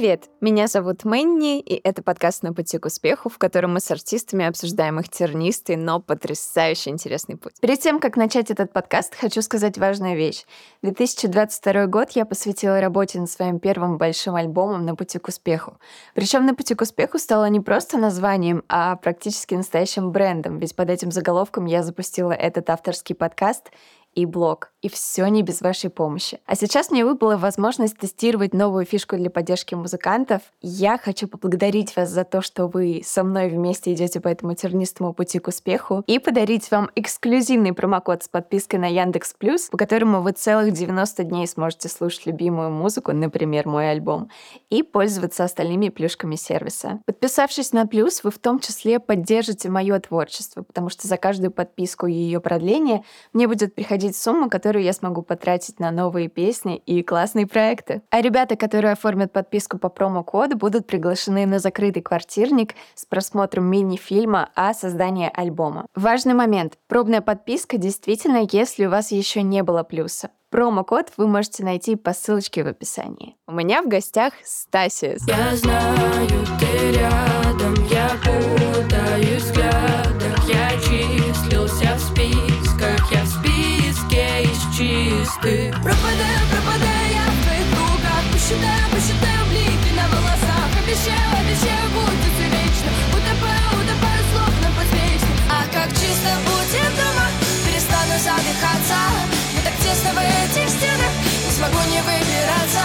Привет! Меня зовут Мэнни, и это подкаст «На пути к успеху», в котором мы с артистами обсуждаем их тернистый, но потрясающе интересный путь. Перед тем, как начать этот подкаст, хочу сказать важную вещь. 2022 год я посвятила работе над своим первым большим альбомом «На пути к успеху». Причем «На пути к успеху» стало не просто названием, а практически настоящим брендом, ведь под этим заголовком я запустила этот авторский подкаст и блог. И все не без вашей помощи. А сейчас мне выпала возможность тестировать новую фишку для поддержки музыкантов. Я хочу поблагодарить вас за то, что вы со мной вместе идете по этому тернистому пути к успеху и подарить вам эксклюзивный промокод с подпиской на Яндекс Плюс, по которому вы целых 90 дней сможете слушать любимую музыку, например, мой альбом, и пользоваться остальными плюшками сервиса. Подписавшись на Плюс, вы в том числе поддержите мое творчество, потому что за каждую подписку и ее продление мне будет приходить сумма, которая которую я смогу потратить на новые песни и классные проекты. А ребята, которые оформят подписку по промокоду, будут приглашены на закрытый квартирник с просмотром мини-фильма о создании альбома. Важный момент. Пробная подписка действительно, если у вас еще не было плюса. Промокод вы можете найти по ссылочке в описании. У меня в гостях Стасис. Я знаю, ты рядом, я путаюсь взглядах, я числился чистых. Пропадаю, пропадаю я в твоих кругах, посчитаю, посчитаю блики на волосах, обещаю, обещаю, будет вечно, утопаю, утопаю, словно под А как чисто будет дома, перестану задыхаться так тесно в этих стенах Не смогу не выбираться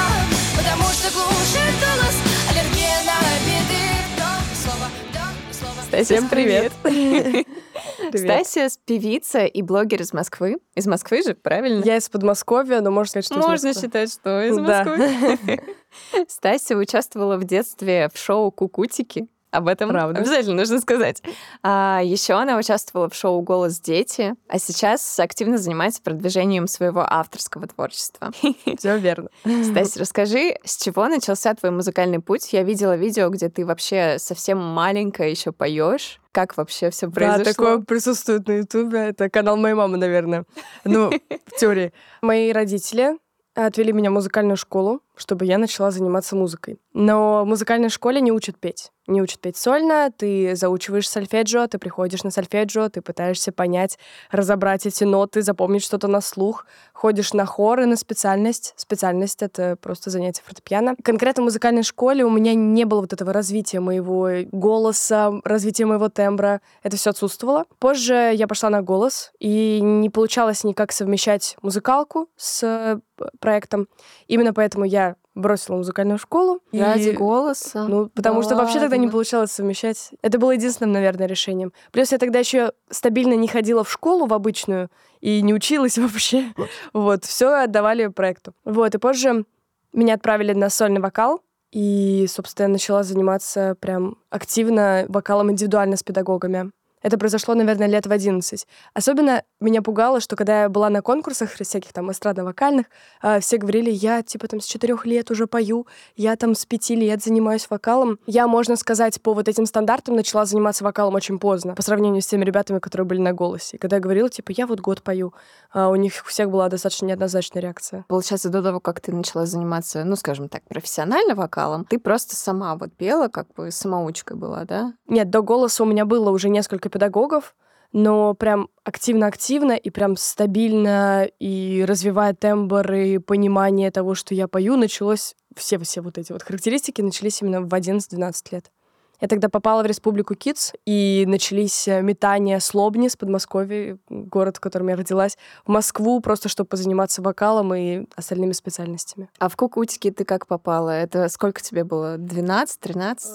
Потому что глушит голос Аллергия на обиды Вдох слово, вдох слово Всем привет! привет. Стасия певица и блогер из Москвы. Из Москвы же, правильно? Я из Подмосковья, но можно сказать, что Можно считать, что из Москвы. Да. Стасия участвовала в детстве в шоу «Кукутики». Об этом Правда. обязательно нужно сказать. А, еще она участвовала в шоу «Голос дети», а сейчас активно занимается продвижением своего авторского творчества. Все верно. Стась, расскажи, с чего начался твой музыкальный путь? Я видела видео, где ты вообще совсем маленькая еще поешь. Как вообще все произошло? Да, такое присутствует на Ютубе. Это канал моей мамы, наверное. Ну, в теории. Мои родители отвели меня в музыкальную школу, чтобы я начала заниматься музыкой. Но в музыкальной школе не учат петь не учат петь сольно, ты заучиваешь сольфеджио, ты приходишь на сольфеджио, ты пытаешься понять, разобрать эти ноты, запомнить что-то на слух, ходишь на хор и на специальность. Специальность — это просто занятие фортепиано. Конкретно в музыкальной школе у меня не было вот этого развития моего голоса, развития моего тембра. Это все отсутствовало. Позже я пошла на голос, и не получалось никак совмещать музыкалку с э, проектом. Именно поэтому я бросила музыкальную школу. Ради и... голоса? Ну, потому да что вообще тогда не получалось совмещать. Это было единственным, наверное, решением. Плюс я тогда еще стабильно не ходила в школу в обычную и не училась вообще. Вот, все отдавали проекту. Вот, и позже меня отправили на сольный вокал, и, собственно, я начала заниматься прям активно вокалом индивидуально с педагогами. Это произошло, наверное, лет в 11. Особенно меня пугало, что когда я была на конкурсах всяких там эстрадно-вокальных, а, все говорили, я типа там с четырех лет уже пою, я там с пяти лет занимаюсь вокалом. Я, можно сказать, по вот этим стандартам начала заниматься вокалом очень поздно, по сравнению с теми ребятами, которые были на голосе. И когда я говорила, типа, я вот год пою, а у них у всех была достаточно неоднозначная реакция. Получается, до того, как ты начала заниматься, ну, скажем так, профессионально вокалом, ты просто сама вот пела, как бы самоучкой была, да? Нет, до голоса у меня было уже несколько педагогов, но прям активно-активно и прям стабильно и развивая тембр и понимание того, что я пою, началось все-все вот эти вот характеристики начались именно в 11-12 лет. Я тогда попала в Республику Китс, и начались э, метания с Лобни, с Подмосковья, город, в котором я родилась, в Москву, просто чтобы позаниматься вокалом и остальными специальностями. А в Кукутики ты как попала? Это сколько тебе было? 12, 13?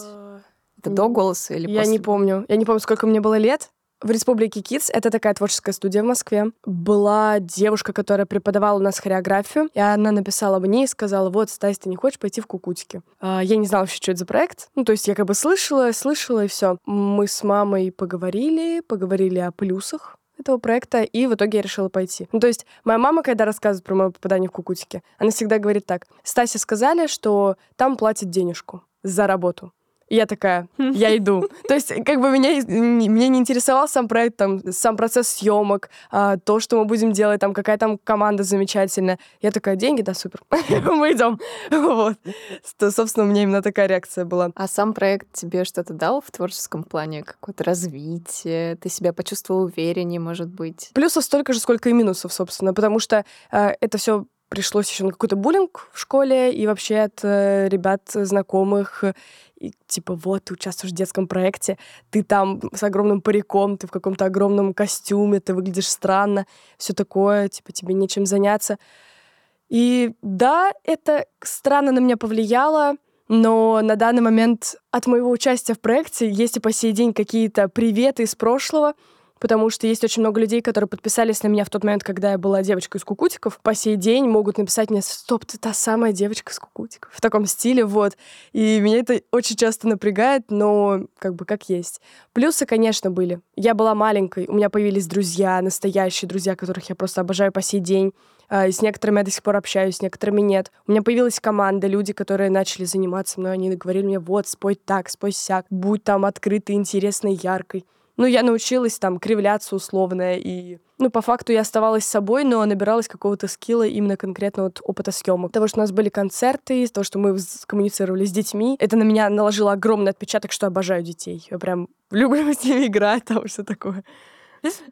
Это до голоса или Я после? не помню. Я не помню, сколько мне было лет. В Республике Kids, это такая творческая студия в Москве, была девушка, которая преподавала у нас хореографию, и она написала мне и сказала, вот, Стась, ты не хочешь пойти в Кукутики? А, я не знала вообще, что это за проект. Ну, то есть я как бы слышала, слышала, и все. Мы с мамой поговорили, поговорили о плюсах этого проекта, и в итоге я решила пойти. Ну, то есть моя мама, когда рассказывает про мое попадание в Кукутики, она всегда говорит так. Стасе сказали, что там платят денежку за работу. И я такая, я иду. То есть, как бы меня, меня не интересовал сам проект, там, сам процесс съемок, а, то, что мы будем делать, там, какая там команда замечательная. Я такая, деньги, да, супер, мы идем. Вот. Собственно, у меня именно такая реакция была. А сам проект тебе что-то дал в творческом плане? Какое-то развитие? Ты себя почувствовал увереннее, может быть? Плюсов столько же, сколько и минусов, собственно, потому что э, это все пришлось еще на какой-то буллинг в школе и вообще от э, ребят знакомых. И, типа, вот, ты участвуешь в детском проекте, ты там с огромным париком, ты в каком-то огромном костюме, ты выглядишь странно, все такое, типа, тебе нечем заняться. И да, это странно на меня повлияло, но на данный момент от моего участия в проекте есть и по сей день какие-то приветы из прошлого, потому что есть очень много людей, которые подписались на меня в тот момент, когда я была девочкой из кукутиков. По сей день могут написать мне «Стоп, ты та самая девочка из кукутиков». В таком стиле, вот. И меня это очень часто напрягает, но как бы как есть. Плюсы, конечно, были. Я была маленькой, у меня появились друзья, настоящие друзья, которых я просто обожаю по сей день. А, с некоторыми я до сих пор общаюсь, с некоторыми нет. У меня появилась команда, люди, которые начали заниматься мной, они говорили мне, вот, спой так, спой сяк, будь там открытой, интересной, яркой. Ну, я научилась там кривляться условно, и, ну, по факту я оставалась собой, но набиралась какого-то скилла именно конкретно от опыта съемок. Того, что у нас были концерты, из того, что мы коммуницировали с детьми, это на меня наложило огромный отпечаток, что обожаю детей. Я прям люблю с ними играть, там что такое.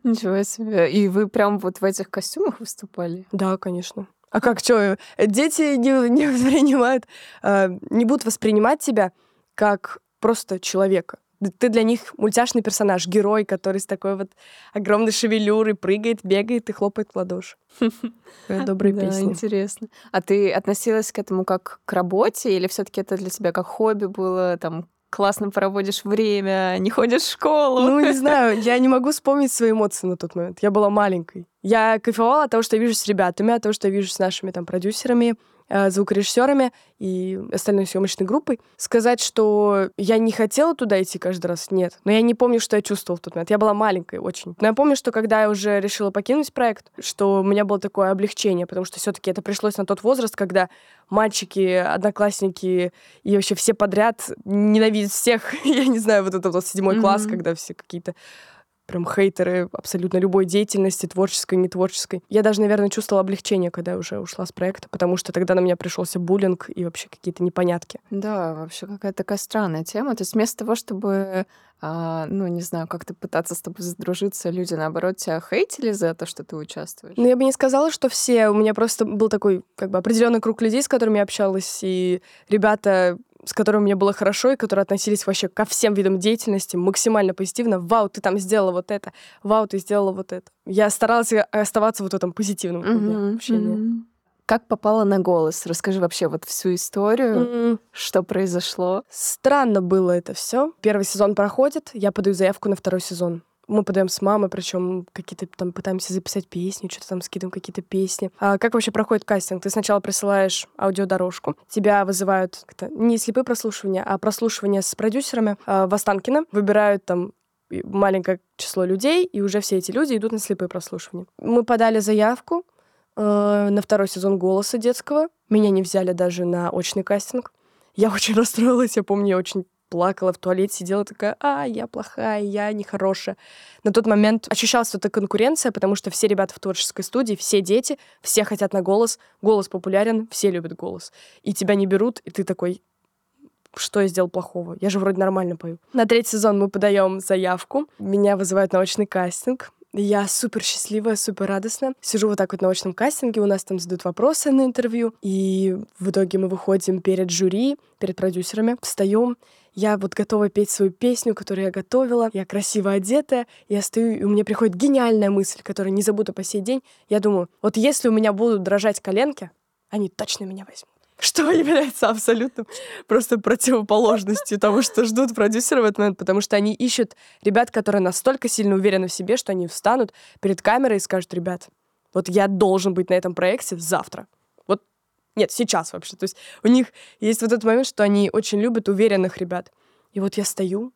Ничего себе. И вы прям вот в этих костюмах выступали? Да, конечно. А как, что, дети не, не воспринимают, э, не будут воспринимать тебя как просто человека ты для них мультяшный персонаж, герой, который с такой вот огромной шевелюрой прыгает, бегает и хлопает в ладоши. Добрые да, песни. интересно. А ты относилась к этому как к работе, или все таки это для тебя как хобби было, там, классно проводишь время, не ходишь в школу. Ну, не знаю, я не могу вспомнить свои эмоции на тот момент. Я была маленькой. Я кайфовала от того, что я вижу с ребятами, от того, что я вижу с нашими там продюсерами, звукорежиссерами и остальной съемочной группой. Сказать, что я не хотела туда идти каждый раз, нет. Но я не помню, что я чувствовала в тот момент. Я была маленькой очень. Но я помню, что когда я уже решила покинуть проект, что у меня было такое облегчение, потому что все-таки это пришлось на тот возраст, когда мальчики, одноклассники и вообще все подряд ненавидят всех. я не знаю, вот этот вот седьмой mm-hmm. класс, когда все какие-то прям хейтеры абсолютно любой деятельности, творческой, не творческой. Я даже, наверное, чувствовала облегчение, когда я уже ушла с проекта, потому что тогда на меня пришелся буллинг и вообще какие-то непонятки. Да, вообще какая-то такая странная тема. То есть вместо того, чтобы а, ну, не знаю, как-то пытаться с тобой задружиться, люди, наоборот, тебя хейтили за то, что ты участвуешь? Ну, я бы не сказала, что все. У меня просто был такой, как бы, определенный круг людей, с которыми я общалась, и ребята с которыми мне было хорошо и которые относились вообще ко всем видам деятельности максимально позитивно. Вау, ты там сделала вот это. Вау, ты сделала вот это. Я старалась оставаться вот в этом позитивном mm-hmm. общении. Mm-hmm. Как попала на голос? Расскажи вообще вот всю историю, mm-hmm. что произошло. Странно было это все. Первый сезон проходит, я подаю заявку на второй сезон мы подаем с мамой, причем какие-то там пытаемся записать песни, что-то там скидываем какие-то песни. А как вообще проходит кастинг? Ты сначала присылаешь аудиодорожку, тебя вызывают не слепые прослушивания, а прослушивание с продюсерами а, в Останкино, выбирают там маленькое число людей, и уже все эти люди идут на слепые прослушивания. Мы подали заявку э, на второй сезон «Голоса» детского. Меня не взяли даже на очный кастинг. Я очень расстроилась, я помню, я очень плакала в туалете, сидела такая, а, я плохая, я нехорошая. На тот момент ощущалась эта конкуренция, потому что все ребята в творческой студии, все дети, все хотят на голос, голос популярен, все любят голос. И тебя не берут, и ты такой, что я сделал плохого? Я же вроде нормально пою. На третий сезон мы подаем заявку. Меня вызывают на очный кастинг. Я супер счастливая, супер радостная. Сижу вот так вот на очном кастинге, у нас там задают вопросы на интервью, и в итоге мы выходим перед жюри, перед продюсерами, встаем, я вот готова петь свою песню, которую я готовила, я красиво одетая, я стою, и у меня приходит гениальная мысль, которую не забуду по сей день. Я думаю, вот если у меня будут дрожать коленки, они точно меня возьмут. Что является абсолютно просто противоположностью того, что ждут продюсеры в этот момент, потому что они ищут ребят, которые настолько сильно уверены в себе, что они встанут перед камерой и скажут, ребят, вот я должен быть на этом проекте завтра. Нет, сейчас вообще. То есть у них есть вот этот момент, что они очень любят уверенных ребят. И вот я стою,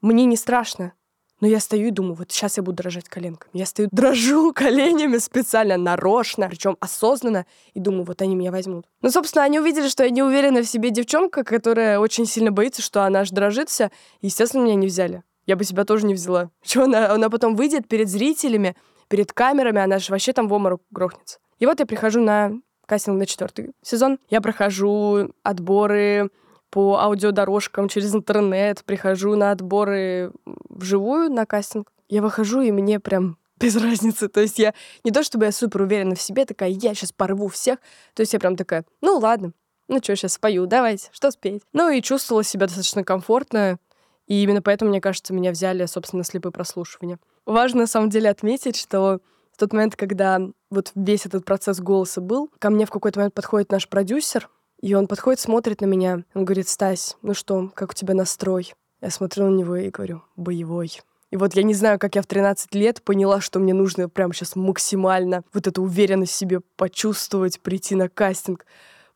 мне не страшно, Но я стою и думаю, вот сейчас я буду дрожать коленками. Я стою, дрожу коленями специально, нарочно, причем осознанно, и думаю, вот они меня возьмут. Ну, собственно, они увидели, что я не уверена в себе девчонка, которая очень сильно боится, что она аж дрожит вся. Естественно, меня не взяли. Я бы себя тоже не взяла. Что она, она потом выйдет перед зрителями, перед камерами, она же вообще там в оморок грохнется. И вот я прихожу на кастинг на четвертый сезон. Я прохожу отборы по аудиодорожкам через интернет, прихожу на отборы вживую на кастинг. Я выхожу, и мне прям без разницы. То есть я не то, чтобы я супер уверена в себе, такая, я сейчас порву всех. То есть я прям такая, ну ладно, ну что, сейчас спою, давайте, что спеть. Ну и чувствовала себя достаточно комфортно, и именно поэтому, мне кажется, меня взяли, собственно, слепые прослушивания. Важно, на самом деле, отметить, что тот момент, когда вот весь этот процесс голоса был, ко мне в какой-то момент подходит наш продюсер, и он подходит, смотрит на меня. Он говорит, Стась, ну что, как у тебя настрой? Я смотрю на него и говорю, боевой. И вот я не знаю, как я в 13 лет поняла, что мне нужно прямо сейчас максимально вот эту уверенность в себе почувствовать, прийти на кастинг,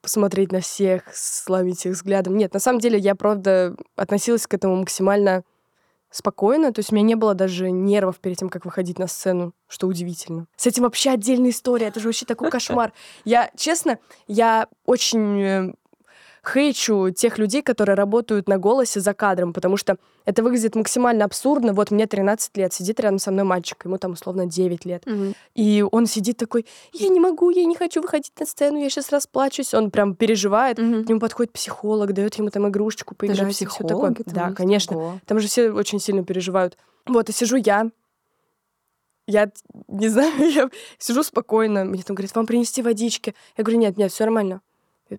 посмотреть на всех, сломить их взглядом. Нет, на самом деле я, правда, относилась к этому максимально спокойно, то есть у меня не было даже нервов перед тем, как выходить на сцену, что удивительно. С этим вообще отдельная история, это же вообще такой кошмар. Я, честно, я очень э, хейчу тех людей, которые работают на голосе за кадром, потому что это выглядит максимально абсурдно. Вот мне 13 лет, сидит рядом со мной мальчик, ему там условно 9 лет. Мгм. И он сидит такой, я не могу, я не хочу выходить на сцену, я сейчас расплачусь. Он прям переживает. Мгм. К нему подходит психолог, дает ему там игрушечку поиграть. Даже всё такое. Да, конечно. Ого. Там же все очень сильно переживают. Вот, и сижу я. Я не знаю, я сижу спокойно. Мне там говорят, вам принести водички? Я говорю, нет, нет, все нормально.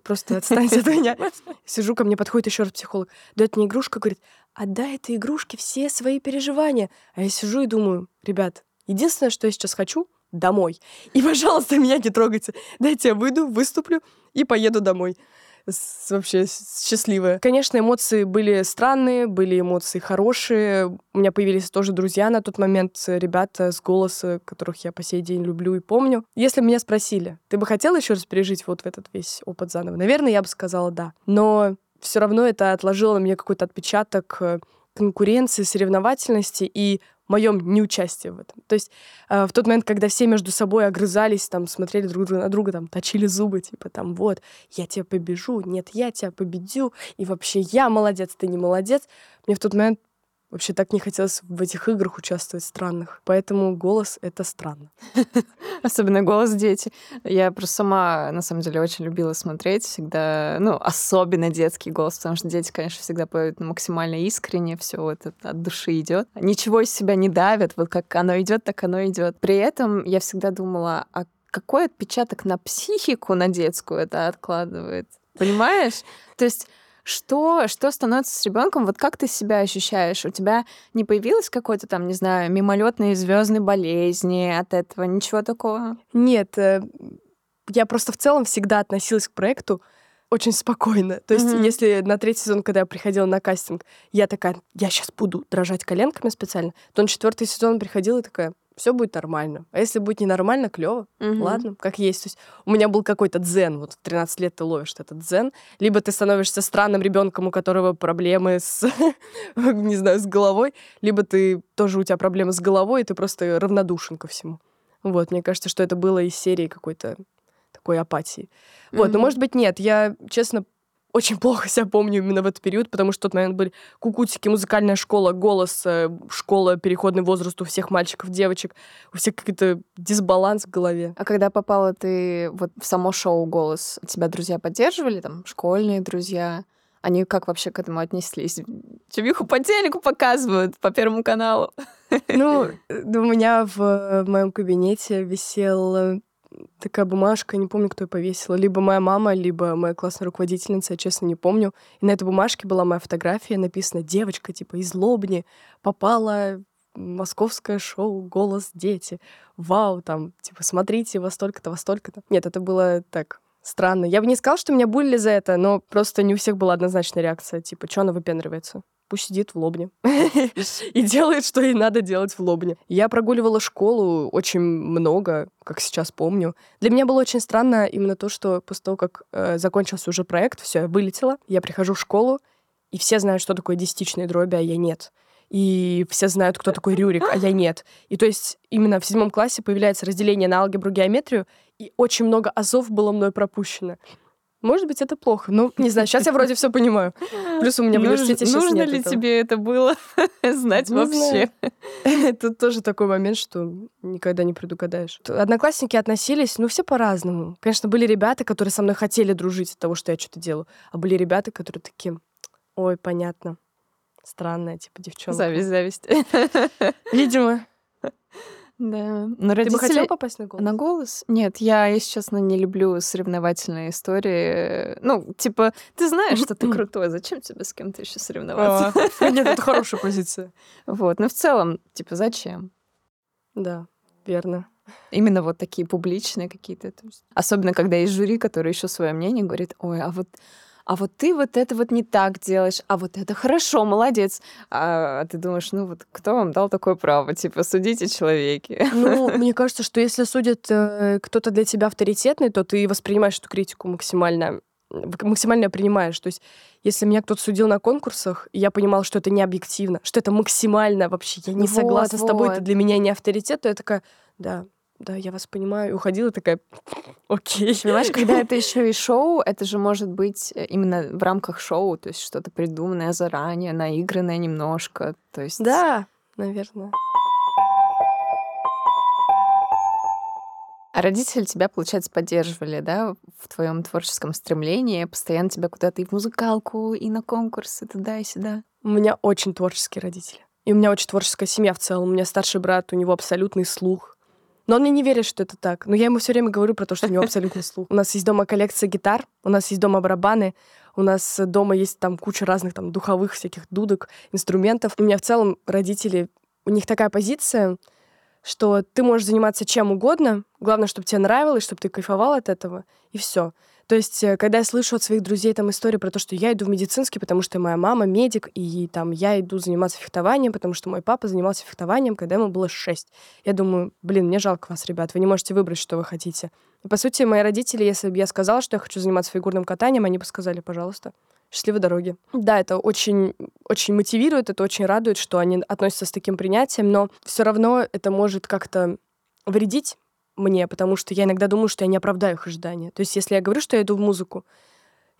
Просто отстаньте от меня. Сижу, ко мне подходит еще раз психолог. Дает мне игрушку, говорит, отдай этой игрушке все свои переживания. А я сижу и думаю, ребят, единственное, что я сейчас хочу, домой. И, пожалуйста, меня не трогайте. Дайте я выйду, выступлю и поеду домой. Вообще счастливая. Конечно, эмоции были странные, были эмоции хорошие. У меня появились тоже друзья на тот момент, э, ребята с голоса, которых я по сей день люблю и помню. Если меня спросили, ты бы хотела еще раз пережить вот в этот весь опыт заново? Наверное, я бы сказала да. Но все равно это отложило на мне какой-то отпечаток э, конкуренции, соревновательности и моем неучастии в этом. То есть э, в тот момент, когда все между собой огрызались, там, смотрели друг на друга, там, точили зубы, типа, там, вот, я тебя побежу, нет, я тебя победю, и вообще я молодец, ты не молодец. Мне в тот момент вообще так не хотелось в этих играх участвовать странных. Поэтому голос — это странно. Особенно голос дети. Я просто сама, на самом деле, очень любила смотреть всегда, ну, особенно детский голос, потому что дети, конечно, всегда поют максимально искренне, все вот это от души идет. Ничего из себя не давят, вот как оно идет, так оно идет. При этом я всегда думала, а какой отпечаток на психику, на детскую это откладывает? Понимаешь? То есть что, что становится с ребенком? Вот как ты себя ощущаешь? У тебя не появилось какой-то там, не знаю, мимолетной звездной болезни от этого? Ничего такого? Нет, э, я просто в целом всегда относилась к проекту очень спокойно. То есть, Мгм. если на третий сезон, когда я приходила на кастинг, я такая, я сейчас буду дрожать коленками специально, то на четвертый сезон приходила и такая, все будет нормально. А если будет ненормально, клево. Мгм. Ладно, как есть. То есть у меня был какой-то дзен. Вот в 13 лет ты ловишь этот дзен. Либо ты становишься странным ребенком, у которого проблемы с, не знаю, с головой, либо ты тоже у тебя проблемы с головой, и ты просто равнодушен ко всему. Вот, мне кажется, что это было из серии какой-то такой апатии. Вот, но Мгм. может быть нет. Я, честно, очень плохо себя помню именно в этот период, потому что тот момент были кукутики, музыкальная школа, голос, э, школа, переходный возраст у всех мальчиков, девочек. У всех какой-то дисбаланс в голове. А когда попала ты вот в само шоу «Голос», тебя друзья поддерживали, там, школьные друзья? Они как вообще к этому отнеслись? Чувиху по телеку показывают, по Первому каналу. Ну, э, у меня в, э, моем кабинете висела такая бумажка, не помню, кто ее повесила. Либо моя мама, либо моя классная руководительница, я честно не помню. И на этой бумажке была моя фотография, написано «Девочка, типа, из Лобни попала московское шоу «Голос дети». Вау, там, типа, смотрите, во столько-то, во столько-то. Нет, это было так странно. Я бы не сказала, что меня булили за это, но просто не у всех была однозначная реакция. Типа, что она выпендривается? Пусть сидит в Лобне и делает, что ей надо делать в Лобне. Я прогуливала школу очень много, как сейчас помню. Для меня было очень странно именно то, что после того, как э, закончился уже проект, все, я вылетела, я прихожу в школу, и все знают, что такое десятичные дроби, а я нет. и все знают, кто такой Рюрик, а я нет. И то есть именно в седьмом классе появляется разделение на алгебру, геометрию, и очень много азов было мной пропущено. Может быть, это плохо. Ну, не знаю, сейчас я вроде все понимаю. Плюс у меня в университете сейчас Нужно ли тебе это было знать вообще? Это тоже такой момент, что никогда не предугадаешь. Одноклассники относились, ну, все по-разному. Конечно, были ребята, которые со мной хотели дружить от того, что я что-то делаю. А были ребята, которые такие, ой, понятно, странная, типа, девчонка. Зависть, зависть. Видимо. Да. Но Ты бы хотела попасть на голос? На голос? Нет, я, если честно, не люблю соревновательные истории. Ну, типа, ты знаешь, что ты крутой, зачем тебе с кем-то еще соревноваться? А, Нет, это хорошая позиция. Вот, но в целом, типа, зачем? Да, верно. Именно вот такие публичные какие-то. Особенно, когда есть жюри, который еще свое мнение говорит, ой, а вот а вот ты вот это вот не так делаешь, а вот это хорошо, молодец. А ты думаешь, ну вот кто вам дал такое право? Типа, судите человеки. Ну, мне кажется, что если судит э, кто-то для тебя авторитетный, то ты воспринимаешь эту критику максимально максимально принимаешь. То есть, если меня кто-то судил на конкурсах, я понимала, что это не объективно, что это максимально вообще, я не Вот, согласна с тобой, вот. это для меня не авторитет, то я такая, да, да, я вас понимаю, и уходила такая, окей. Понимаешь, когда это еще и шоу, это же может быть э, именно в рамках шоу, то есть что-то придуманное заранее, наигранное немножко. То есть Да, наверное. А родители тебя, получается, поддерживали, да, в твоем творческом стремлении, постоянно тебя куда-то и в музыкалку, и на конкурсы, туда и сюда. У меня очень творческие родители. И у меня очень творческая семья в целом. У меня старший брат, у него абсолютный слух. Но он мне не верит, что это так. Но я ему все время говорю про то, что у него абсолютный слух. У нас есть дома коллекция гитар, у нас есть дома барабаны, у нас дома есть там куча разных там духовых всяких дудок, инструментов. У меня в целом родители, у них такая позиция, что ты можешь заниматься чем угодно, главное, чтобы тебе нравилось, чтобы ты кайфовал от этого, и все. То есть, э, когда я слышу от своих друзей там истории про то, что я иду в медицинский, потому что моя мама медик, и там я иду заниматься фехтованием, потому что мой папа занимался фехтованием, когда ему было шесть. Я думаю, блин, мне жалко вас, ребят, вы не можете выбрать, что вы хотите. И, по сути, мои родители, если бы я сказала, что я хочу заниматься фигурным катанием, они бы сказали, пожалуйста, счастливой дороги. Да, это очень, очень мотивирует, это очень радует, что они относятся с таким принятием, но все равно это может как-то вредить мне, потому что я иногда думаю, что я не оправдаю их ожидания. То есть, если я говорю, что я иду в музыку,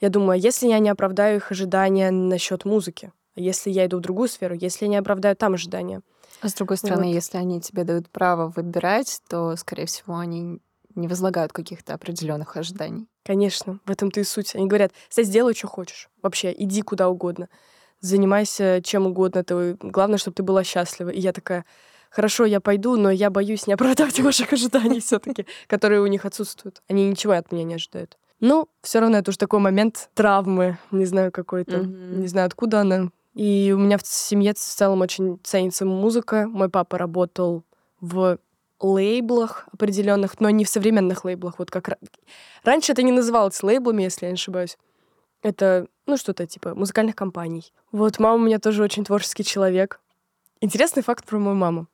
я думаю, а если я не оправдаю их ожидания насчет музыки? А если я иду в другую сферу, если я не оправдаю там ожидания? А с другой стороны, Вот. если они тебе дают право выбирать, то, скорее всего, они не возлагают каких-то определенных ожиданий. Конечно, в этом-то и суть. Они говорят, кстати, сделай, что хочешь. Вообще, иди куда угодно. Занимайся чем угодно. Ты... Главное, чтобы ты была счастлива. И я такая, хорошо, я пойду, но я боюсь не оправдать ваших ожиданий все таки которые у них отсутствуют. Они ничего от меня не ожидают. Ну, все равно это уже такой момент травмы, не знаю, какой-то. Не знаю, откуда она. И у меня в семье в целом очень ценится музыка. Мой папа работал в лейблах определенных, но не в современных лейблах. Вот как ра- раньше это не называлось лейблами, если я не ошибаюсь. Это, ну, что-то типа музыкальных компаний. Вот мама у меня тоже очень творческий человек. Интересный факт про мою маму.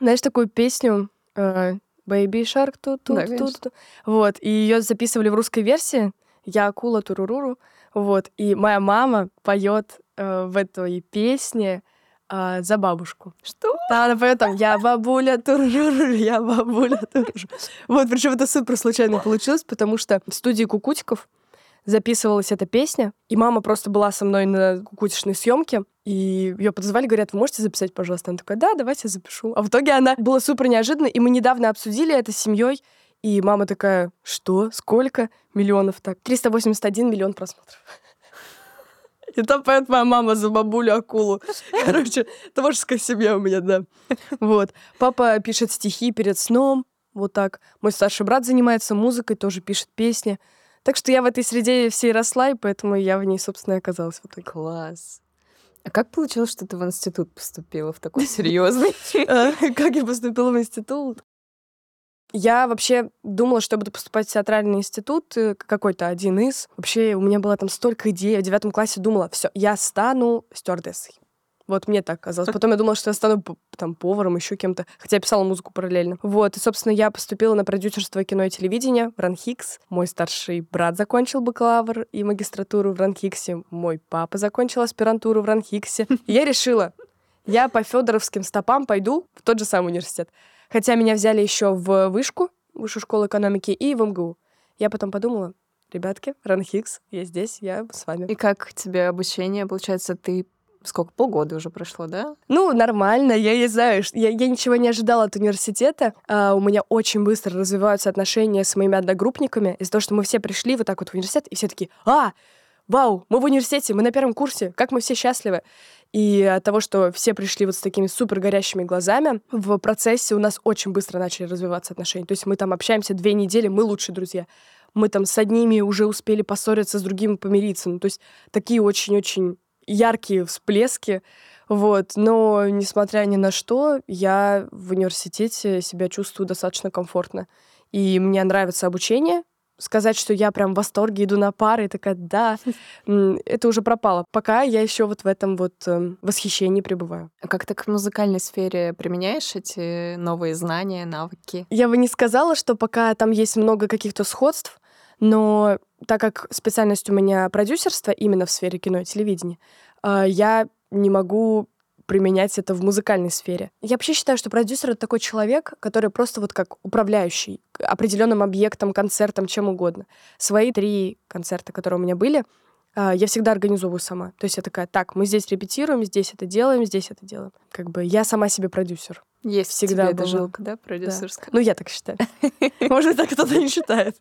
Знаешь такую песню э, Baby Shark тут Да, тут конечно. тут тут. Вот, и ее записывали в русской версии. Я акула туруруру. Вот, и моя мама поет э, в этой песне э, за бабушку. Что? Да, она поет там «Я бабуля туруруру, я бабуля туруру». Вот, причем это супер случайно получилось, потому что в студии Кукутиков записывалась эта песня, и мама просто была со мной на кукутишной съемке, и ее подозвали, говорят, вы можете записать, пожалуйста? Она такая, да, давайте я запишу. А в итоге она была супер неожиданно, и мы недавно обсудили это с семьей, и мама такая, что? Сколько миллионов? Так, 381 миллион просмотров. И там поет моя мама за бабулю акулу. Короче, творческая семья у меня, да. Вот. Папа пишет стихи перед сном, вот так. Мой старший брат занимается музыкой, тоже пишет песни. Так что я в этой среде всей росла, и поэтому я в ней, собственно, и оказалась в итоге. Класс. А как получилось, что ты в институт поступила в такой серьезный? А, Как я поступила в институт? Я вообще думала, что я буду поступать в театральный институт, э, какой-то один из. Вообще у меня было там столько идей. Я в девятом классе думала, все, я стану стюардессой. Вот мне так казалось. Потом я думала, что я стану там поваром, еще кем-то. Хотя я писала музыку параллельно. Вот. И, собственно, я поступила на продюсерство кино и телевидения в РАНХИКС. Мой старший брат закончил бакалавр и магистратуру в РАНХИКСе. Мой папа закончил аспирантуру в РАНХИКСе. И я решила, Я по федоровским стопам пойду в тот же самый университет. Хотя меня взяли еще в вышку, высшую школу экономики, и в МГУ. Я потом подумала, ребятки, Ранхикс, я здесь, я с вами. И как тебе обучение? Получается, ты сколько, полгода уже прошло, да? Ну, нормально, я не знаю, я, я ничего не ожидала от университета. А, у меня очень быстро развиваются отношения с моими одногруппниками из-за того, что мы все пришли вот так вот в университет, и все такие, а, вау, мы в университете, мы на первом курсе, как мы все счастливы. И от того, что все пришли вот с такими супер горящими глазами, в процессе у нас очень быстро начали развиваться отношения. То есть мы там общаемся две недели, мы лучшие друзья. Мы там с одними уже успели поссориться, с другими помириться. Ну, то есть такие очень-очень яркие всплески. Вот. Но, несмотря ни на что, я в университете себя чувствую достаточно комфортно. И мне нравится обучение, сказать, что я прям в восторге иду на пары, и такая, да, это уже пропало. Пока я еще вот в этом вот э, восхищении пребываю. А как ты к музыкальной сфере применяешь эти новые знания, навыки? Я бы не сказала, что пока там есть много каких-то сходств, но так как специальность у меня продюсерство именно в сфере кино и телевидения, э, я не могу применять это в музыкальной сфере. Я вообще считаю, что продюсер — это такой человек, который просто вот как управляющий определенным объектом, концертом, чем угодно. Свои три концерта, которые у меня были, а, я всегда организовываю сама. То есть я такая, так, мы здесь репетируем, здесь это делаем, здесь это делаем. Как бы я сама себе продюсер. Есть всегда тебе жилка, да, продюсерская? Ну, я так считаю. Может, так кто-то не считает.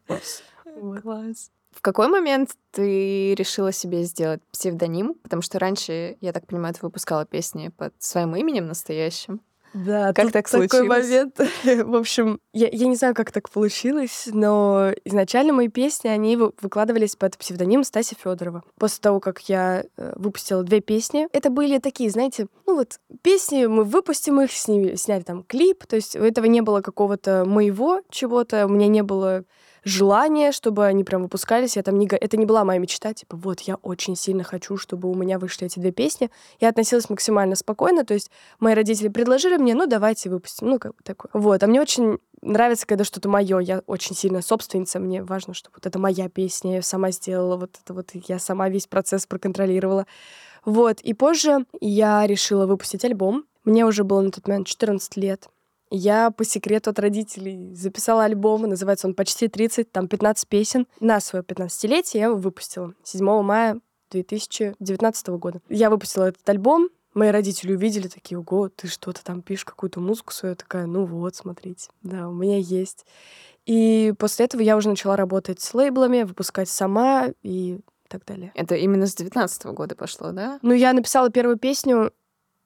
Класс. В какой момент ты решила себе сделать псевдоним? Потому что раньше, я так понимаю, ты выпускала песни под своим именем настоящим. Да, как так случилось? Такой момент. В общем, я, я не знаю, как так получилось, но изначально мои песни, они выкладывались под псевдоним Стаси Федорова. После того, как я э, выпустила две песни, это были такие, знаете, ну вот песни, мы выпустим их, сняли, сняли там клип, то есть у этого не было какого-то моего чего-то, у меня не было желание, чтобы они прям выпускались. Я там не... Это не была моя мечта, типа, вот, я очень сильно хочу, чтобы у меня вышли эти две песни. Я относилась максимально спокойно, то есть мои родители предложили мне, ну, давайте выпустим, ну, как бы такое. Вот, а мне очень нравится, когда что-то мое. Я очень сильно собственница, мне важно, чтобы вот это моя песня, я сама сделала, вот это вот я сама весь процесс проконтролировала. Вот, и позже я решила выпустить альбом. Мне уже было на тот момент 14 лет. Я по секрету от родителей записала альбом, называется он «Почти 30», там 15 песен. На свое 15-летие я его выпустила 7 мая 2019 года. Я выпустила этот альбом, мои родители увидели, такие, ого, ты что-то там пишешь, какую-то музыку свою. Я такая, ну вот, смотрите, да, у меня есть. И после этого я уже начала работать с лейблами, выпускать сама и так далее. Это именно с 19 года пошло, да? Ну, я написала первую песню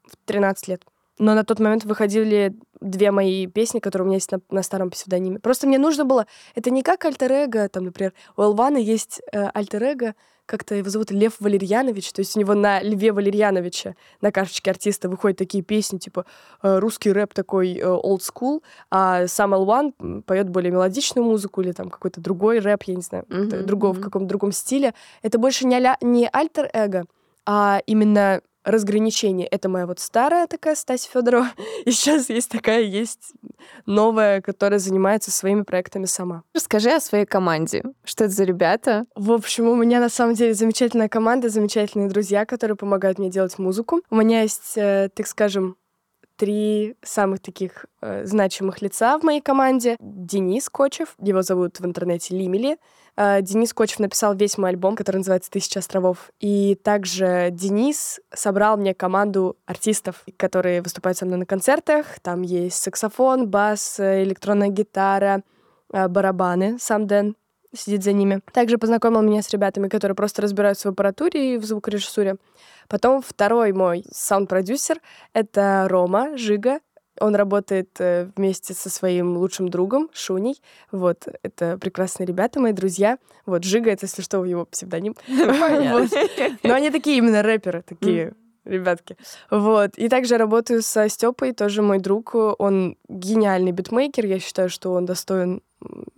в 13 лет. Но на тот момент выходили две мои песни, которые у меня есть на, на старом псевдониме. Просто мне нужно было... Это не как альтер там, например, у Элвана есть э, альтер как-то его зовут Лев Валерьянович, то есть у него на Льве Валерьяновича на карточке артиста выходят такие песни, типа э, русский рэп такой э, old school, а сам L1 поет более мелодичную музыку или там какой-то другой рэп, я не знаю, mm-hmm, другого, mm-hmm. в каком-то другом стиле. Это больше не, не альтер-эго, а именно разграничение. Это моя вот старая такая Стась Федорова, и сейчас есть такая, есть новая, которая занимается своими проектами сама. Расскажи о своей команде. Что это за ребята? В общем, у меня на самом деле замечательная команда, замечательные друзья, которые помогают мне делать музыку. У меня есть, э, так скажем, три самых таких э, значимых лица в моей команде. Денис Кочев, его зовут в интернете Лимили. Э, Денис Кочев написал весь мой альбом, который называется «Тысяча островов». И также Денис собрал мне команду артистов, которые выступают со мной на концертах. Там есть саксофон, бас, электронная гитара, э, барабаны. Сам Дэн сидит за ними. Также познакомил меня с ребятами, которые просто разбираются в аппаратуре и в звукорежиссуре. Потом второй мой саунд-продюсер — это Рома Жига. Он работает э, вместе со своим лучшим другом Шуней. Вот, это прекрасные ребята, мои друзья. Вот, Жига — это, если что, его псевдоним. Но они такие именно рэперы, такие ребятки. Вот. И также работаю со Степой, тоже мой друг. Он гениальный битмейкер. Я считаю, что он достоин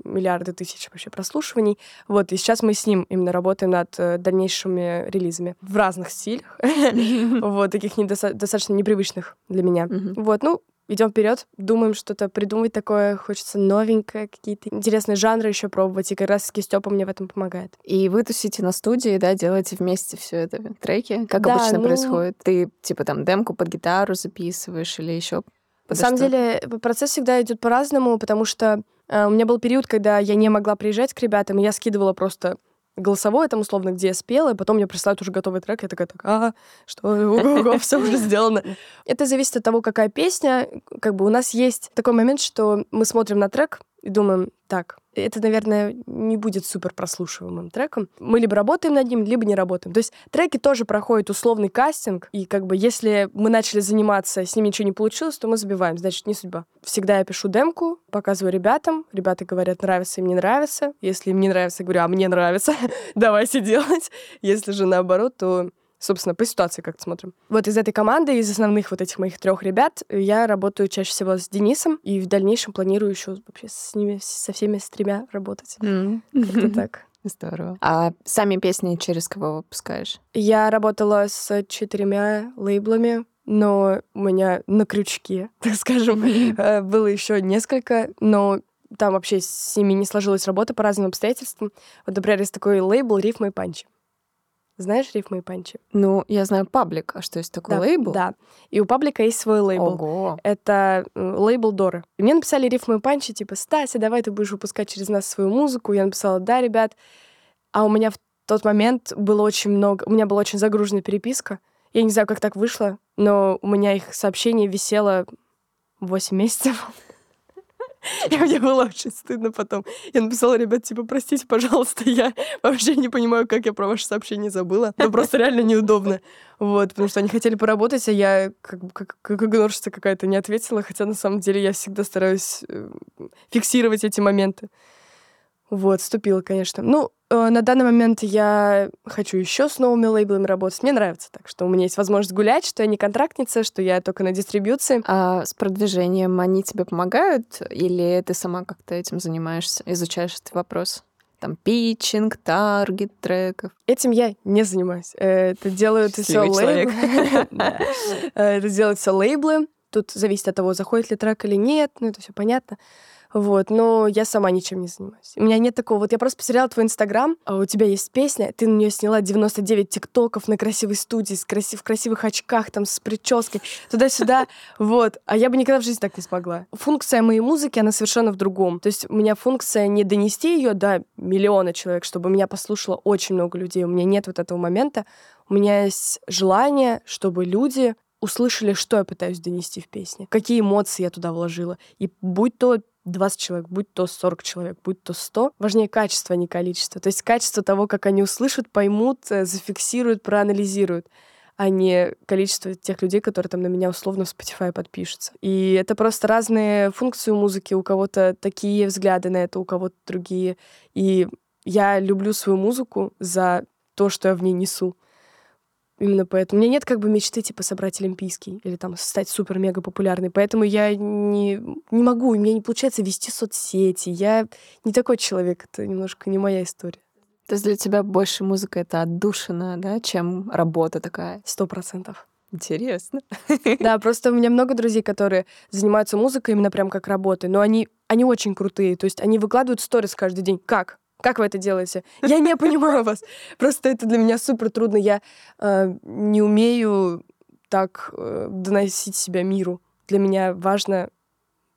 миллиарды тысяч вообще прослушиваний. Вот, и сейчас мы с ним именно работаем над э, дальнейшими релизами в разных стилях. Вот, таких достаточно непривычных для меня. Вот, ну, идем вперед, думаем что-то придумать такое, хочется новенькое, какие-то интересные жанры еще пробовать, и как раз таки Степа мне в этом помогает. И вы тусите на студии, да, делаете вместе все это треки? Как Да, обычно ну- происходит? Ты типа там демку под гитару записываешь или еще? На самом деле процесс всегда идет по-разному, потому что э, у меня был период, когда я не могла приезжать к ребятам, и я скидывала просто голосовое, там, условно, где я спела, и потом мне присылают уже готовый трек, я такая, так, а, что, все уже сделано. Это зависит от того, какая песня. Как бы у нас есть такой момент, что мы смотрим на трек и думаем, так, это, наверное, не будет супер прослушиваемым треком. Мы либо работаем над ним, либо не работаем. То есть треки тоже проходят условный кастинг, и как бы если мы начали заниматься, с ними ничего не получилось, то мы забиваем, значит, не судьба. Всегда я пишу демку, показываю ребятам, ребята говорят, нравится им, не нравится. Если им не нравится, говорю, а мне нравится, давайте делать. Если же наоборот, то собственно, по ситуации как-то смотрим. Вот из этой команды, из основных вот этих моих трех ребят, я работаю чаще всего с Денисом, и в дальнейшем планирую еще вообще с ними, со всеми с тремя работать. Как-то так. Здорово. А сами песни через кого выпускаешь? Я работала с четырьмя лейблами, но у меня на крючке, так скажем, э, было еще несколько, но там вообще с ними не сложилась работа по разным обстоятельствам. Вот, например, есть такой лейбл «Рифмы и панчи». Знаешь «Рифмы и панчи»? Ну, я знаю паблик, а что есть такой Да, лейбл? Да. И у паблика есть свой лейбл. Ого. Это лейбл Доры. И мне написали рифмы и панчи, типа, Стася, давай ты будешь выпускать через нас свою музыку. Я написала, да, ребят. А у меня в тот момент было очень много... У меня была очень загруженная переписка. Я не знаю, как так вышло, но у меня их сообщений висело 8 месяцев. И мне было очень стыдно потом. Я написала, ребят, типа, простите, пожалуйста, я вообще не понимаю, как я про ваше сообщение забыла. Ну, просто реально неудобно. Вот, потому что они хотели поработать, а я как, как, как игнорщица какая-то не ответила, хотя на самом деле я всегда стараюсь э, фиксировать эти моменты. Вот, вступила, конечно. Ну, э, на данный момент я хочу еще с новыми лейблами работать. Мне нравится так, что у меня есть возможность гулять, что я не контрактница, что я только на дистрибьюции. А с продвижением они тебе помогают? Или ты сама как-то этим занимаешься, изучаешь этот вопрос? Там питчинг, таргет треков. Этим я не занимаюсь. Э, Это делают все Счастливый человек. лейблы. Это делают все лейблы. Тут зависит от того, заходит ли трек или нет. Ну, это все понятно. Вот, но я сама ничем не занимаюсь. У меня нет такого. Вот я просто посмотрела твой инстаграм, а у тебя есть песня, ты на нее сняла 99 тиктоков на красивой студии, с красив, в красивых очках, там, с прической, туда-сюда. Вот. А я бы никогда в жизни так не смогла. Функция моей музыки, она совершенно в другом. То есть у меня функция не донести ее до миллиона человек, чтобы меня послушало очень много людей. У меня нет вот этого момента. У меня есть желание, чтобы люди услышали, что я пытаюсь донести в песне, какие эмоции я туда вложила. И будь то 20 человек, будь то 40 человек, будь то 100, важнее качество, а не количество. То есть качество того, как они услышат, поймут, э, зафиксируют, проанализируют а не количество тех людей, которые там на меня условно в Spotify подпишутся. И это просто разные функции у музыки. У кого-то такие взгляды на это, у кого-то другие. И я люблю свою музыку за то, что я в ней несу. Именно поэтому. У меня нет как бы мечты, типа, собрать олимпийский или там стать супер-мега популярной. Поэтому я не, не могу, у меня не получается вести соцсети. Я не такой человек, это немножко не моя история. То есть для тебя больше музыка — это отдушина, да, чем работа такая? Сто процентов. Интересно. Да, просто у меня много друзей, которые занимаются музыкой именно прям как работой, но они, они очень крутые. То есть они выкладывают сторис каждый день. Как? Как вы это делаете? Я не понимаю вас. Просто это для меня супер трудно. Я э, не умею так э, доносить себя миру. Для меня важно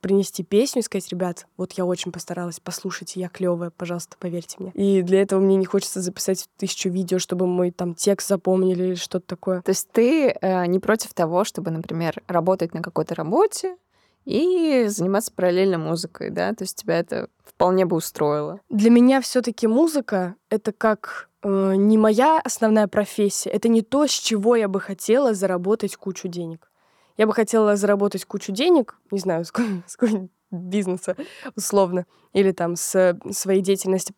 принести песню и сказать, ребят, вот я очень постаралась, послушайте, я клевая, пожалуйста, поверьте мне. И для этого мне не хочется записать тысячу видео, чтобы мой там текст запомнили или что-то такое. То есть ты э, не против того, чтобы, например, работать на какой-то работе и заниматься параллельно музыкой, да? То есть тебя это вполне бы устроило. Для меня все-таки музыка это как э, не моя основная профессия, это не то, с чего я бы хотела заработать кучу денег. Я бы хотела заработать кучу денег, не знаю, с, какой- с какого-нибудь бизнеса условно, или там с своей деятельности,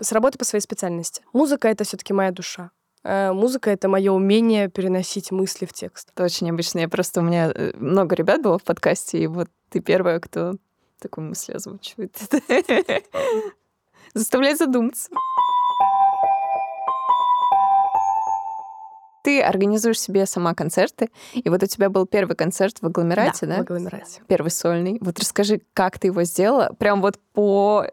с работы по своей специальности. Музыка это все-таки моя душа. Э, Музыка это мое умение переносить мысли в текст. Это очень необычно. Я просто у меня э, много ребят было в подкасте, и вот ты первая, кто такую мысль озвучивает. Заставляет задуматься. ты организуешь себе сама концерты, и вот у тебя был первый концерт в агломерате, да? в агломерате. Первый сольный. Вот расскажи, как ты его сделала? Прям вот по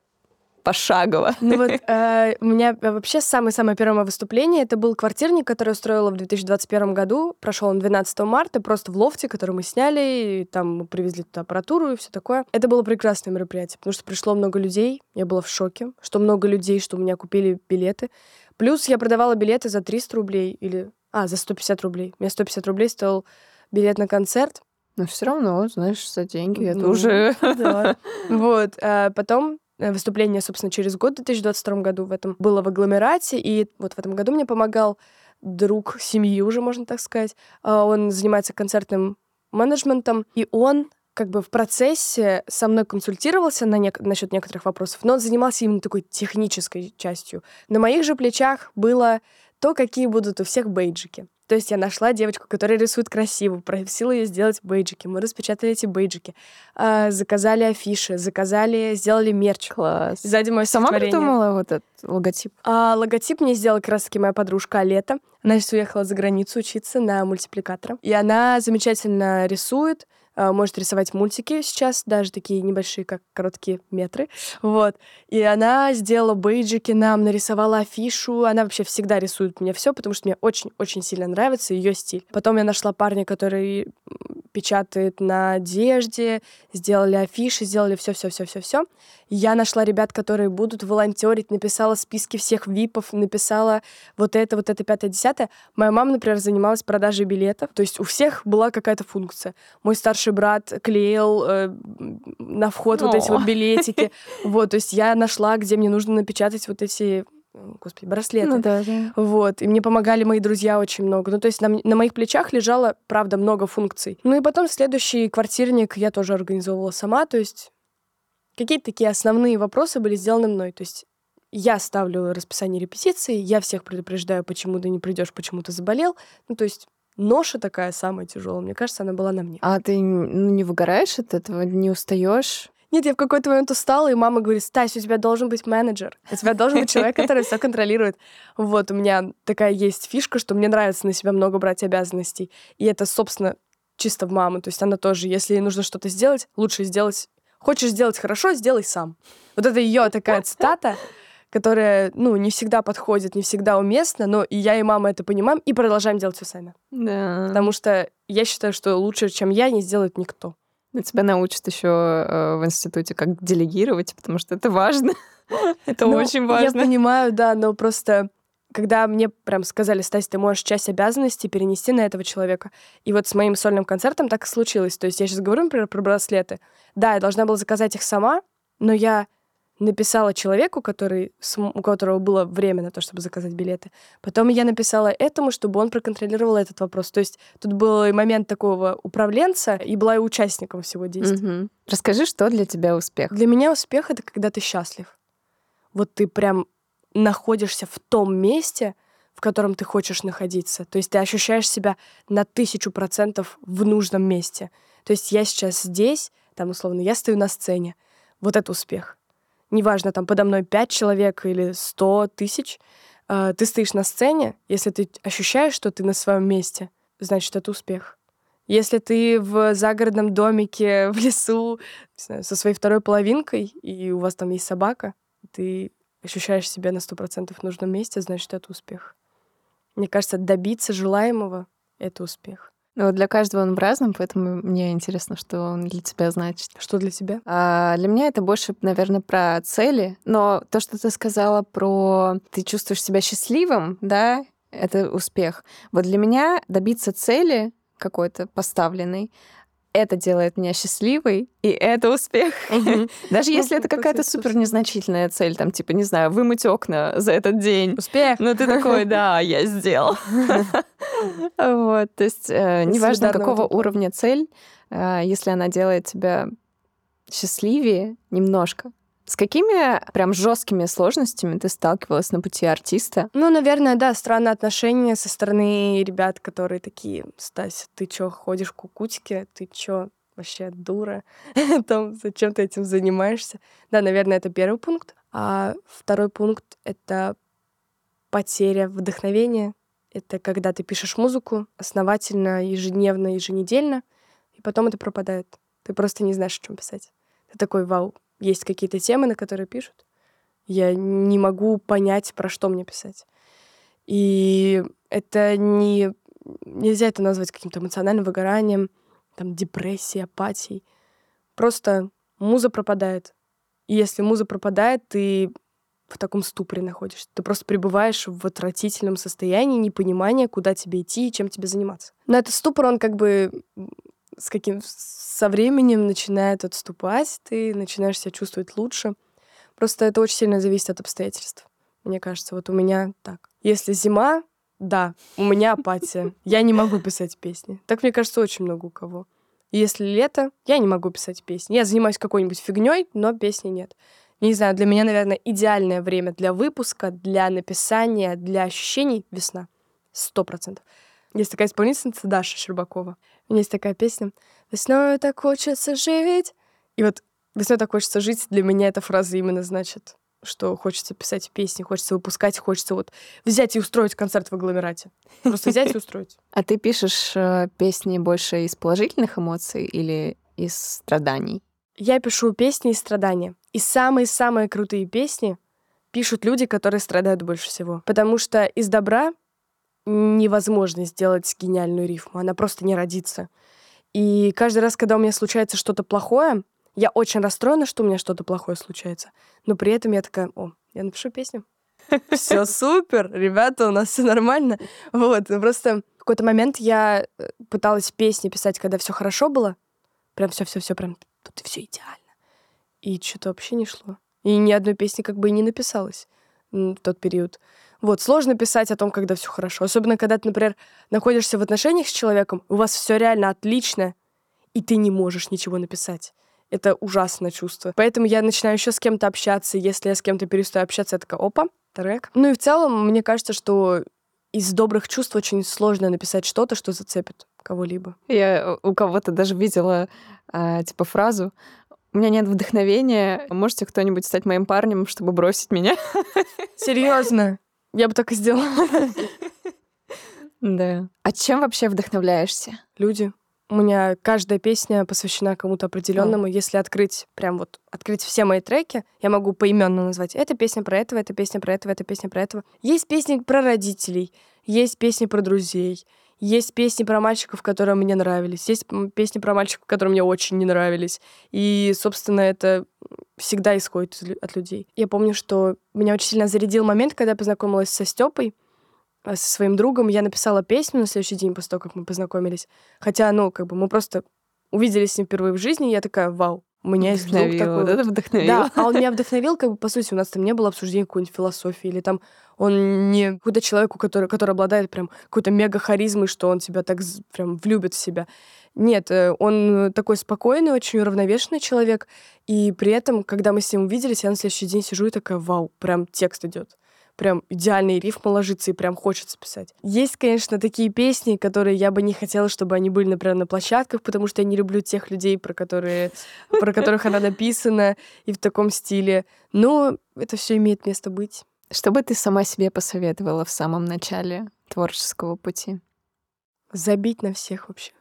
пошагово. Ну вот э, у меня вообще самое-самое первое выступление, это был квартирник, который устроила в 2021 году. Прошел он 12 марта, просто в лофте, который мы сняли, и там мы привезли туда аппаратуру и все такое. Это было прекрасное мероприятие, потому что пришло много людей, я была в шоке, что много людей, что у меня купили билеты. Плюс я продавала билеты за 300 рублей или... А, за 150 рублей. У меня 150 рублей стоил билет на концерт. Но все равно, знаешь, за деньги это Ну, уже... Да. Вот. А потом выступление, собственно, через год, в 2022 году в этом было в агломерате, и вот в этом году мне помогал друг семьи уже, можно так сказать. А, Он занимается концертным менеджментом, и он как бы в процессе со мной консультировался на нек- насчет некоторых вопросов, но он занимался именно такой технической частью. На моих же плечах было то, какие будут у всех бейджики. То есть я нашла девочку, которая рисует красиво, просила ее сделать бейджики. Мы распечатали эти бейджики, а, заказали афиши, заказали, сделали мерч. Класс. Сзади мое Сама придумала вот этот логотип? А логотип мне сделала как раз-таки моя подружка Алета. Она сейчас уехала за границу учиться на мультипликатора. И она замечательно рисует, может рисовать мультики сейчас, даже такие небольшие, как короткие метры. Вот. И она сделала бейджики нам, нарисовала афишу. Она вообще всегда рисует мне все, потому что мне очень-очень сильно нравится ее стиль. Потом я нашла парня, который печатает на одежде, сделали афиши, сделали все-все-все-все-все. Я нашла ребят, которые будут волонтерить, написала списки всех випов, написала вот это, вот это, пятое, десятое. Моя мама, например, занималась продажей билетов. То есть у всех была какая-то функция. Мой старший брат клеил э, на вход вот эти вот билетики. Вот, то есть я нашла, где мне нужно напечатать вот эти, э, господи, браслеты. Ну да, да. Вот, и мне помогали мои друзья очень много. Ну, то есть на, на моих плечах лежало, правда, много функций. Ну и потом следующий квартирник я тоже организовывала сама, то есть какие-то такие основные вопросы были сделаны мной. То есть я ставлю расписание репетиции, я всех предупреждаю, почему ты не придешь, почему ты заболел. Ну, то есть ноша такая самая тяжелая. Мне кажется, она была на мне. А ты ну, не выгораешь от этого, не устаешь? Нет, я в какой-то момент устала, и мама говорит, Стась, у тебя должен быть менеджер. У тебя должен быть человек, который все контролирует. Вот, у меня такая есть фишка, что мне нравится на себя много брать обязанностей. И это, собственно, чисто в маму. То есть она тоже, если ей нужно что-то сделать, лучше сделать... Хочешь сделать хорошо, сделай сам. Вот это ее такая цитата, которая, ну, не всегда подходит, не всегда уместна, но и я, и мама это понимаем, и продолжаем делать все сами. Да. Потому что я считаю, что лучше, чем я, не сделает никто. Ну, Тебя научат еще в институте, как делегировать, потому что это важно. Это Ну, очень важно. Я понимаю, да, но просто когда мне прям сказали, Стась, ты можешь часть обязанностей перенести на этого человека. И вот с моим сольным концертом так и случилось. То есть я сейчас говорю, например, про браслеты. Да, я должна была заказать их сама, но я написала человеку, который, у которого было время на то, чтобы заказать билеты. Потом я написала этому, чтобы он проконтролировал этот вопрос. То есть тут был и момент такого управленца, и была и участником всего действия. Мгм. Расскажи, что для тебя успех? Для меня успех — это когда ты счастлив. Вот ты прям находишься в том месте, в котором ты хочешь находиться. То есть ты ощущаешь себя на тысячу процентов в нужном месте. То есть я сейчас здесь, там, условно, я стою на сцене. Вот это успех. Неважно, там подо мной пять человек или сто тысяч. э, Ты стоишь на сцене, если ты ощущаешь, что ты на своем месте, значит, это успех. Если ты в загородном домике в лесу не знаю, со своей второй половинкой, и у вас там есть собака, ты ощущаешь себя на сто процентов в нужном месте, значит, это успех. Мне кажется, добиться желаемого — это успех. Ну, вот для каждого он в разном, поэтому мне интересно, что он для тебя значит. Что для тебя? А для меня это больше, наверное, про цели. Но то, что ты сказала про ты чувствуешь себя счастливым, да, это успех. Вот для меня добиться цели какой-то поставленной, это делает меня счастливой, и это успех. Даже если это какая-то супер незначительная цель, там, типа, не знаю, вымыть окна за этот день. Успех! Ну, ты такой, да, я сделал. Вот, то есть, э, неважно, какого уровня цель, э, если она делает тебя счастливее немножко. С какими прям жесткими сложностями ты сталкивалась на пути артиста? Ну, наверное, да, странные отношения со стороны ребят, которые такие, Стась, ты чё, ходишь в кукутике? Ты чё, вообще дура? Там, зачем ты этим занимаешься? Да, наверное, это первый пункт. А второй пункт — это потеря вдохновения Это когда ты пишешь музыку основательно, ежедневно, еженедельно, и потом это пропадает. Ты просто не знаешь, о чем писать. Ты такой, вау, есть какие-то темы, на которые пишут. Я не могу понять, про что мне писать. И это не... Нельзя это назвать каким-то эмоциональным выгоранием, там, депрессией, апатией. Просто муза пропадает. И если муза пропадает, ты в таком ступоре находишься. Ты просто пребываешь в отвратительном состоянии непонимания, куда тебе идти и чем тебе заниматься. Но этот ступор, он как бы с каким со временем начинает отступать, ты начинаешь себя чувствовать лучше. Просто это очень сильно зависит от обстоятельств. Мне кажется, вот у меня так. Если зима, да, у меня апатия. Я не могу писать песни. Так, мне кажется, очень много у кого. Если лето, я не могу писать песни. Я занимаюсь какой-нибудь фигней, но песни нет не знаю, для меня, наверное, идеальное время для выпуска, для написания, для ощущений — весна. Сто процентов. Есть такая исполнительница Даша Щербакова. У нее есть такая песня «Весной так хочется жить». И вот «Весной так хочется жить» для меня эта фраза именно значит, что хочется писать песни, хочется выпускать, хочется вот взять и устроить концерт в агломерате. Просто взять и устроить. А ты пишешь э, песни больше из положительных эмоций или из страданий? Я пишу песни из страдания. И самые-самые крутые песни пишут люди, которые страдают больше всего. Потому что из добра невозможно сделать гениальную рифму. Она просто не родится. И каждый раз, когда у меня случается что-то плохое, я очень расстроена, что у меня что-то плохое случается. Но при этом я такая, о, я напишу песню. Все супер, ребята, у нас все нормально. Вот, просто в какой-то момент я э, пыталась песни писать, когда все хорошо было. Прям все-все-все, прям тут все идеально. И что-то вообще не шло. И ни одной песни как бы и не написалось в тот период. Вот, сложно писать о том, когда все хорошо. Особенно, когда ты, например, находишься в отношениях с человеком, у вас все реально отлично, и ты не можешь ничего написать. Это ужасное чувство. Поэтому я начинаю еще с кем-то общаться. Если я с кем-то перестаю общаться, я такая, опа, трек. Ну и в целом, мне кажется, что из добрых чувств очень сложно написать что-то, что зацепит кого-либо. Я у кого-то даже видела а, типа фразу у меня нет вдохновения. Можете кто-нибудь стать моим парнем, чтобы бросить меня? Серьезно? Я бы так и сделала. Да. А чем вообще вдохновляешься? Люди. У меня каждая песня посвящена кому-то определенному. Если открыть, прям вот открыть все мои треки, я могу поименно назвать. Это песня про этого, это песня про этого, это песня про этого. Есть песни про родителей, есть песни про друзей, есть песни про мальчиков, которые мне нравились. Есть песни про мальчиков, которые мне очень не нравились. И, собственно, это всегда исходит от людей. Я помню, что меня очень сильно зарядил момент, когда я познакомилась со Степой, э, со своим другом. Я написала песню на следующий день после того, как мы познакомились. Хотя, ну, как бы мы просто увиделись с ним впервые в жизни, и я такая, вау, у меня есть друг такой. Вот это вдохновил. Да, а он меня вдохновил, как бы, по сути, у нас там не было обсуждения какой-нибудь философии, или там он не какой-то человек, который, который обладает прям какой-то мега-харизмой, что он тебя так прям влюбит в себя. Нет, э, он такой спокойный, очень уравновешенный человек, и при этом, когда мы с ним увиделись, я на следующий день сижу и такая, вау, прям текст идет прям идеальный рифм ложится и прям хочется писать. Есть, конечно, такие песни, которые я бы не хотела, чтобы они были, например, на площадках, потому что я не люблю тех людей, про, которые, про которых она написана, и в таком стиле. Но это все имеет место быть. Что бы ты сама себе посоветовала в самом начале творческого пути? Забить на всех вообще.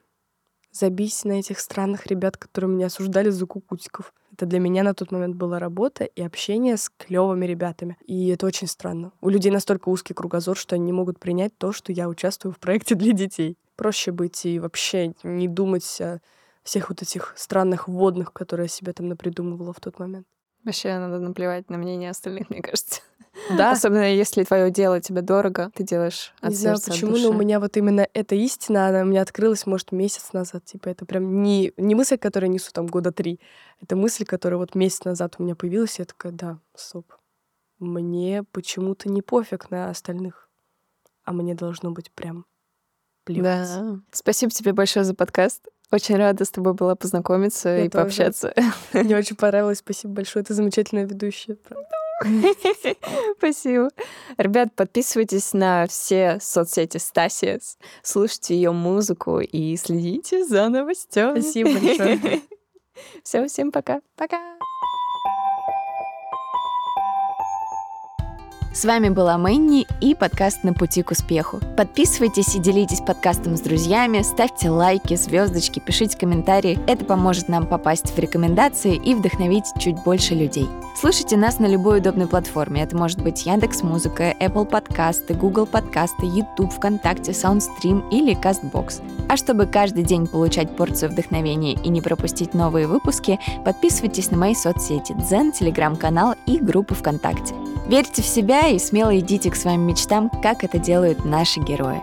Забить на этих странных ребят, которые меня осуждали за кукутиков. Это для меня на тот момент была работа и общение с клевыми ребятами. И это очень странно. У людей настолько узкий кругозор, что они не могут принять то, что я участвую в проекте для детей. Проще быть и вообще не думать о всех вот этих странных вводных, которые я себе там напридумывала в тот момент. Вообще надо наплевать на мнение остальных, мне кажется. Да. Особенно если твое дело тебе дорого, ты делаешь от Не знаю, сердца, почему, от души. но у меня вот именно эта истина, она у меня открылась, может, месяц назад. Типа это прям не, не мысль, которую я несу там года три. Это мысль, которая вот месяц назад у меня появилась. И я такая, да, стоп. Мне почему-то не пофиг на остальных. А мне должно быть прям плевать. Да. Спасибо тебе большое за подкаст. Очень рада с тобой была познакомиться Я и тоже. пообщаться. Мне очень понравилось. Спасибо большое. Ты замечательная ведущая. правда. Спасибо. Ребят, подписывайтесь на все соцсети Стаси, слушайте ее музыку и следите за новостями. Спасибо большое. Все, всем пока. Пока. С вами была Мэнни и подкаст «На пути к успеху». Подписывайтесь и делитесь подкастом с друзьями, ставьте лайки, звездочки, пишите комментарии. Это поможет нам попасть в рекомендации и вдохновить чуть больше людей. Слушайте нас на любой удобной платформе. Это может быть Яндекс Музыка, Apple подкасты, Google подкасты, YouTube, ВКонтакте, Soundstream или CastBox. А чтобы каждый день получать порцию вдохновения и не пропустить новые выпуски, подписывайтесь на мои соцсети Дзен, Телеграм-канал и группы ВКонтакте. Верьте в себя и смело идите к своим мечтам, как это делают наши герои.